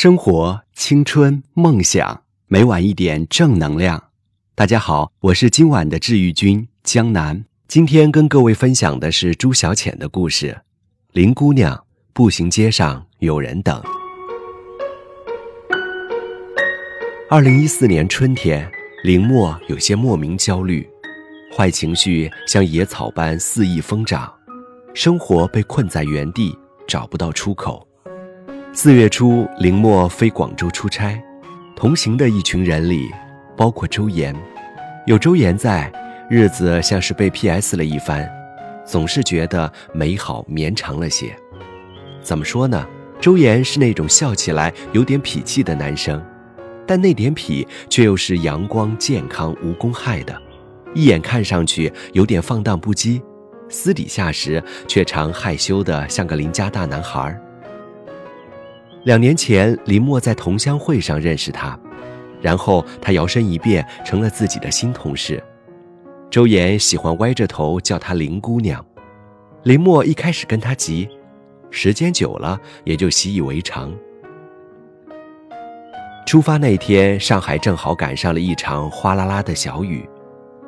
生活、青春、梦想，每晚一点正能量。大家好，我是今晚的治愈君江南。今天跟各位分享的是朱小浅的故事。林姑娘步行街上有人等。二零一四年春天，林默有些莫名焦虑，坏情绪像野草般肆意疯长，生活被困在原地，找不到出口。四月初，林默飞广州出差，同行的一群人里，包括周岩。有周岩在，日子像是被 P.S. 了一番，总是觉得美好绵长了些。怎么说呢？周岩是那种笑起来有点痞气的男生，但那点痞却又是阳光、健康、无公害的，一眼看上去有点放荡不羁，私底下时却常害羞的像个邻家大男孩儿。两年前，林默在同乡会上认识他，然后他摇身一变成了自己的新同事。周岩喜欢歪着头叫她林姑娘，林默一开始跟他急，时间久了也就习以为常。出发那天，上海正好赶上了一场哗啦啦的小雨。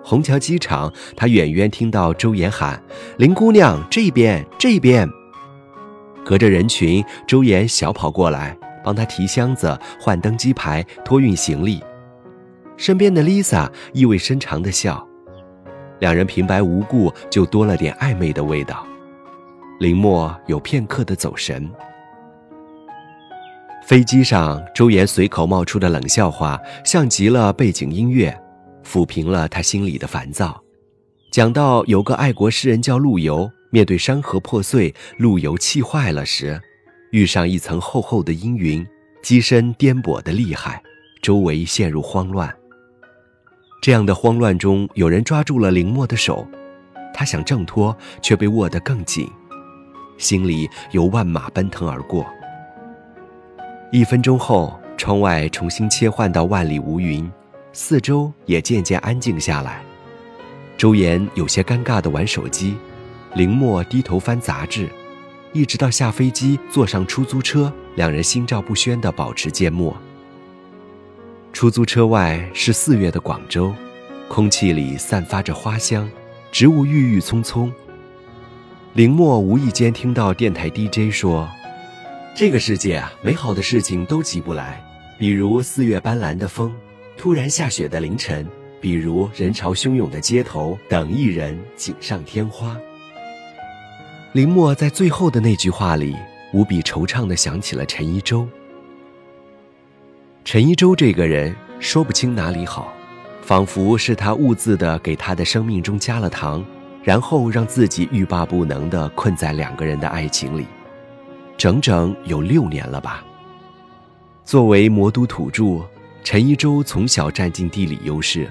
虹桥机场，他远远听到周岩喊：“林姑娘，这边，这边。”隔着人群，周岩小跑过来，帮他提箱子、换登机牌、托运行李。身边的 Lisa 意味深长的笑，两人平白无故就多了点暧昧的味道。林默有片刻的走神。飞机上，周岩随口冒出的冷笑话，像极了背景音乐，抚平了他心里的烦躁。讲到有个爱国诗人叫陆游。面对山河破碎，陆游气坏了时，遇上一层厚厚的阴云，机身颠簸的厉害，周围陷入慌乱。这样的慌乱中，有人抓住了林默的手，他想挣脱，却被握得更紧，心里有万马奔腾而过。一分钟后，窗外重新切换到万里无云，四周也渐渐安静下来。周岩有些尴尬地玩手机。林默低头翻杂志，一直到下飞机坐上出租车，两人心照不宣地保持缄默。出租车外是四月的广州，空气里散发着花香，植物郁郁葱葱。林默无意间听到电台 DJ 说：“这个世界啊，美好的事情都急不来，比如四月斑斓的风，突然下雪的凌晨，比如人潮汹涌的街头，等一人锦上添花。”林默在最后的那句话里，无比惆怅地想起了陈一舟。陈一舟这个人说不清哪里好，仿佛是他兀自的给他的生命中加了糖，然后让自己欲罢不能地困在两个人的爱情里，整整有六年了吧。作为魔都土著，陈一舟从小占尽地理优势。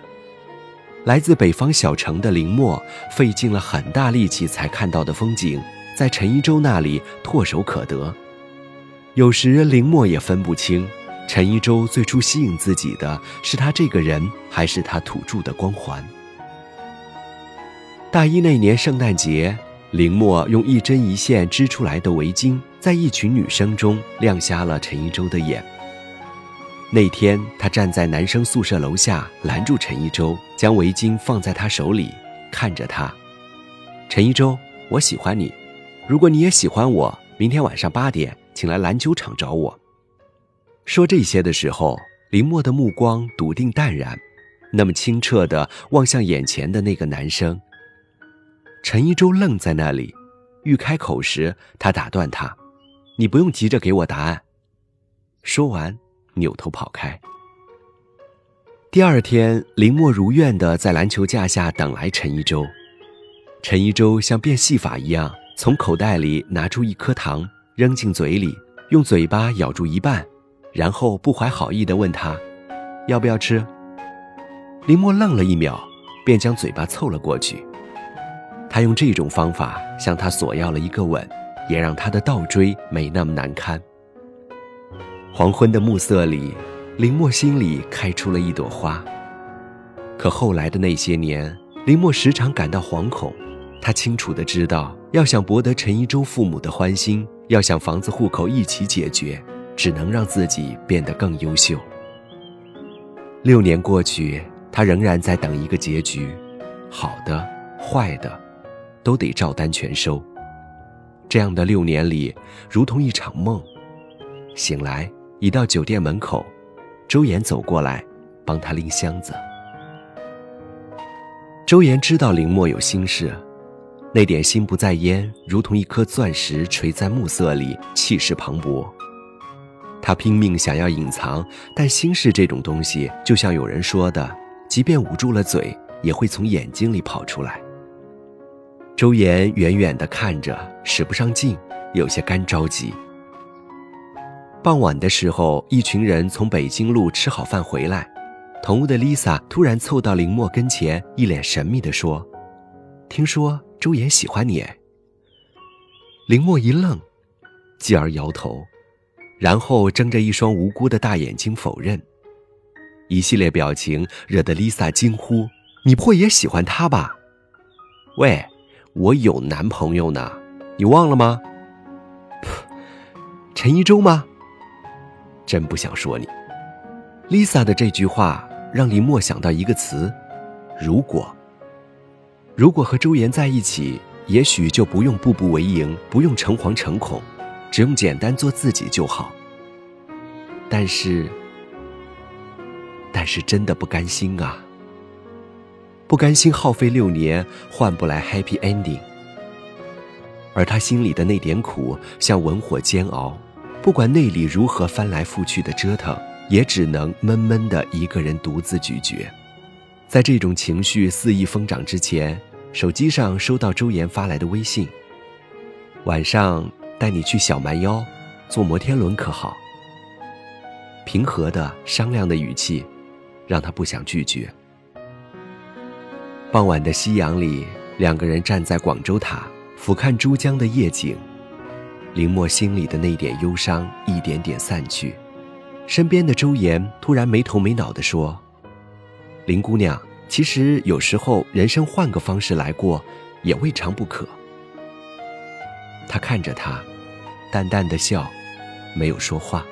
来自北方小城的林默，费尽了很大力气才看到的风景，在陈一舟那里唾手可得。有时林默也分不清，陈一舟最初吸引自己的是他这个人，还是他土著的光环。大一那年圣诞节，林默用一针一线织出来的围巾，在一群女生中亮瞎了陈一舟的眼。那天，他站在男生宿舍楼下，拦住陈一舟，将围巾放在他手里，看着他。陈一舟，我喜欢你，如果你也喜欢我，明天晚上八点，请来篮球场找我。说这些的时候，林默的目光笃定淡然，那么清澈的望向眼前的那个男生。陈一舟愣在那里，欲开口时，他打断他：“你不用急着给我答案。”说完。扭头跑开。第二天，林默如愿的在篮球架下等来陈一舟。陈一舟像变戏法一样，从口袋里拿出一颗糖，扔进嘴里，用嘴巴咬住一半，然后不怀好意的问他：“要不要吃？”林默愣了一秒，便将嘴巴凑了过去。他用这种方法向他索要了一个吻，也让他的倒追没那么难堪。黄昏的暮色里，林默心里开出了一朵花。可后来的那些年，林默时常感到惶恐。他清楚的知道，要想博得陈一舟父母的欢心，要想房子户口一起解决，只能让自己变得更优秀。六年过去，他仍然在等一个结局，好的、坏的，都得照单全收。这样的六年里，如同一场梦。醒来，已到酒店门口，周岩走过来，帮他拎箱子。周岩知道林墨有心事，那点心不在焉，如同一颗钻石垂在暮色里，气势磅礴。他拼命想要隐藏，但心事这种东西，就像有人说的，即便捂住了嘴，也会从眼睛里跑出来。周岩远远地看着，使不上劲，有些干着急。傍晚的时候，一群人从北京路吃好饭回来。同屋的 Lisa 突然凑到林墨跟前，一脸神秘地说：“听说周岩喜欢你。”林墨一愣，继而摇头，然后睁着一双无辜的大眼睛否认。一系列表情惹得 Lisa 惊呼：“你不会也喜欢他吧？”“喂，我有男朋友呢，你忘了吗？”“陈一舟吗？”“真不想说你。”Lisa 的这句话。让林墨想到一个词：如果。如果和周岩在一起，也许就不用步步为营，不用诚惶诚恐，只用简单做自己就好。但是，但是真的不甘心啊！不甘心耗费六年换不来 happy ending，而他心里的那点苦，像文火煎熬，不管内里如何翻来覆去的折腾。也只能闷闷的一个人独自咀嚼，在这种情绪肆意疯长之前，手机上收到周岩发来的微信：“晚上带你去小蛮腰，坐摩天轮可好？”平和的商量的语气，让他不想拒绝。傍晚的夕阳里，两个人站在广州塔，俯瞰珠江的夜景，林墨心里的那点忧伤一点点散去。身边的周岩突然没头没脑地说：“林姑娘，其实有时候人生换个方式来过，也未尝不可。”他看着他，淡淡的笑，没有说话。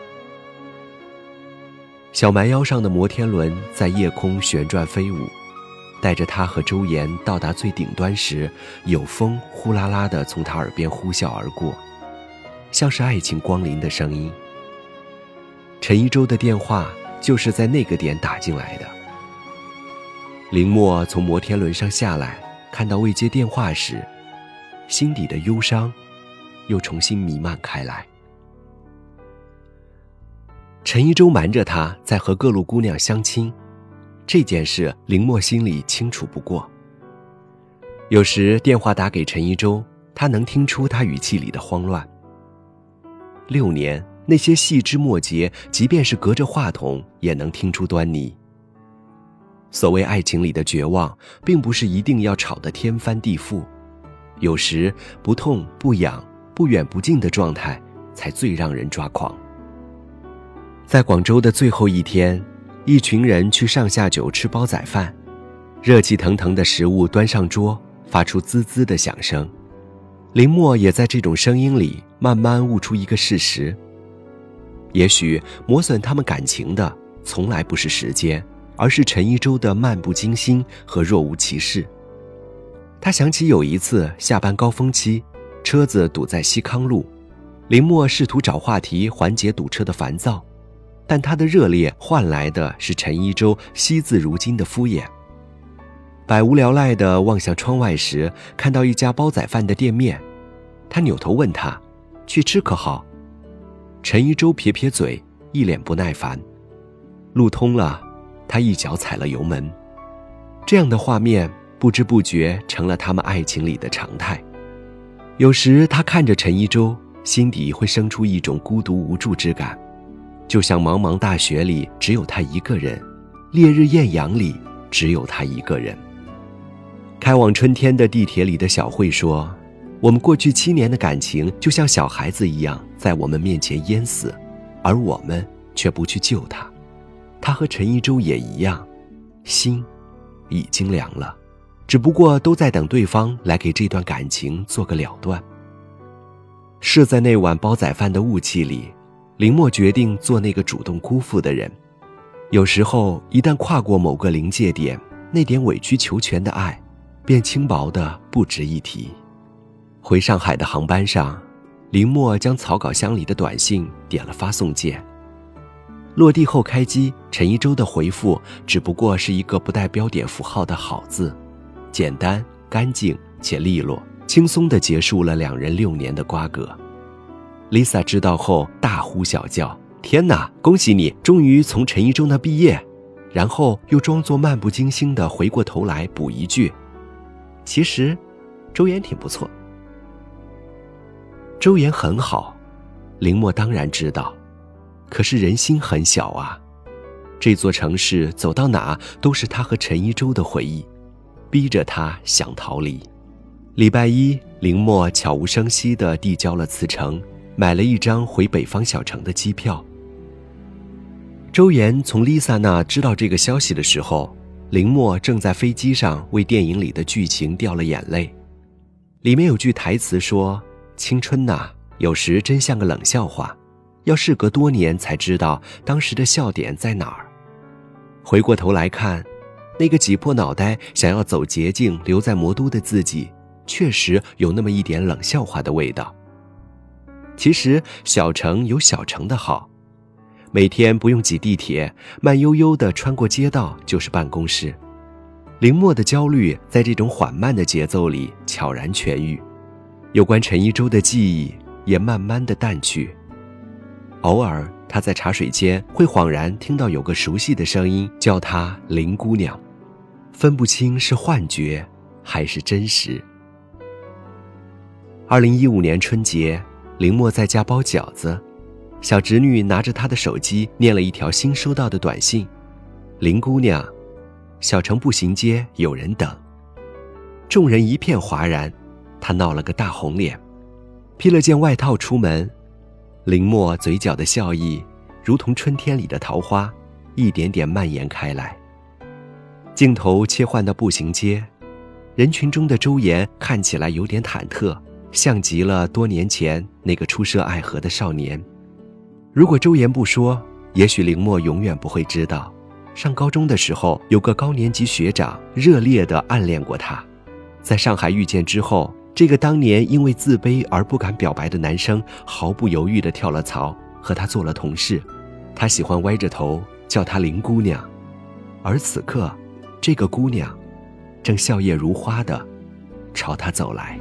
小蛮腰上的摩天轮在夜空旋转飞舞，带着他和周岩到达最顶端时，有风呼啦啦的从他耳边呼啸而过，像是爱情光临的声音。陈一舟的电话就是在那个点打进来的。林墨从摩天轮上下来，看到未接电话时，心底的忧伤又重新弥漫开来。陈一舟瞒着他在和各路姑娘相亲，这件事林墨心里清楚不过。有时电话打给陈一舟，他能听出他语气里的慌乱。六年。那些细枝末节，即便是隔着话筒，也能听出端倪。所谓爱情里的绝望，并不是一定要吵得天翻地覆，有时不痛不痒、不远不近的状态，才最让人抓狂。在广州的最后一天，一群人去上下九吃煲仔饭，热气腾腾的食物端上桌，发出滋滋的响声。林默也在这种声音里，慢慢悟出一个事实。也许磨损他们感情的，从来不是时间，而是陈一舟的漫不经心和若无其事。他想起有一次下班高峰期，车子堵在西康路，林默试图找话题缓解堵车的烦躁，但他的热烈换来的是陈一舟惜字如金的敷衍。百无聊赖地望向窗外时，看到一家煲仔饭的店面，他扭头问他：“去吃可好？”陈一舟撇撇嘴，一脸不耐烦。路通了，他一脚踩了油门。这样的画面不知不觉成了他们爱情里的常态。有时他看着陈一舟，心底会生出一种孤独无助之感，就像茫茫大雪里只有他一个人，烈日艳阳里只有他一个人。开往春天的地铁里的小慧说。我们过去七年的感情就像小孩子一样，在我们面前淹死，而我们却不去救他。他和陈一舟也一样，心已经凉了，只不过都在等对方来给这段感情做个了断。是在那碗煲仔饭的雾气里，林默决定做那个主动辜负的人。有时候，一旦跨过某个临界点，那点委曲求全的爱，便轻薄的不值一提。回上海的航班上，林默将草稿箱里的短信点了发送键。落地后开机，陈一舟的回复只不过是一个不带标点符号的好字，简单、干净且利落，轻松地结束了两人六年的瓜葛。Lisa 知道后大呼小叫：“天哪，恭喜你，终于从陈一舟那毕业！”然后又装作漫不经心地回过头来补一句：“其实，周岩挺不错。”周岩很好，林默当然知道。可是人心很小啊，这座城市走到哪都是他和陈一舟的回忆，逼着他想逃离。礼拜一，林默悄无声息地递交了辞呈，买了一张回北方小城的机票。周岩从丽萨那知道这个消息的时候，林默正在飞机上为电影里的剧情掉了眼泪。里面有句台词说：“青春呐，有时真像个冷笑话。”要事隔多年才知道当时的笑点在哪儿。回过头来看，那个挤破脑袋想要走捷径留在魔都的自己，确实有那么一点冷笑话的味道。其实小城有小城的好，每天不用挤地铁，慢悠悠地穿过街道就是办公室。林默的焦虑在这种缓慢的节奏里悄然痊愈，有关陈一舟的记忆也慢慢的淡去。偶尔，他在茶水间会恍然听到有个熟悉的声音叫他“林姑娘”，分不清是幻觉还是真实。二零一五年春节，林默在家包饺子，小侄女拿着他的手机念了一条新收到的短信：“林姑娘，小城步行街有人等。”众人一片哗然，他闹了个大红脸，披了件外套出门。林默嘴角的笑意，如同春天里的桃花，一点点蔓延开来。镜头切换到步行街，人群中的周岩看起来有点忐忑，像极了多年前那个初涉爱河的少年。如果周岩不说，也许林默永远不会知道，上高中的时候有个高年级学长热烈地暗恋过他，在上海遇见之后。这个当年因为自卑而不敢表白的男生，毫不犹豫地跳了槽，和她做了同事。他喜欢歪着头叫她林姑娘，而此刻，这个姑娘，正笑靥如花地朝他走来。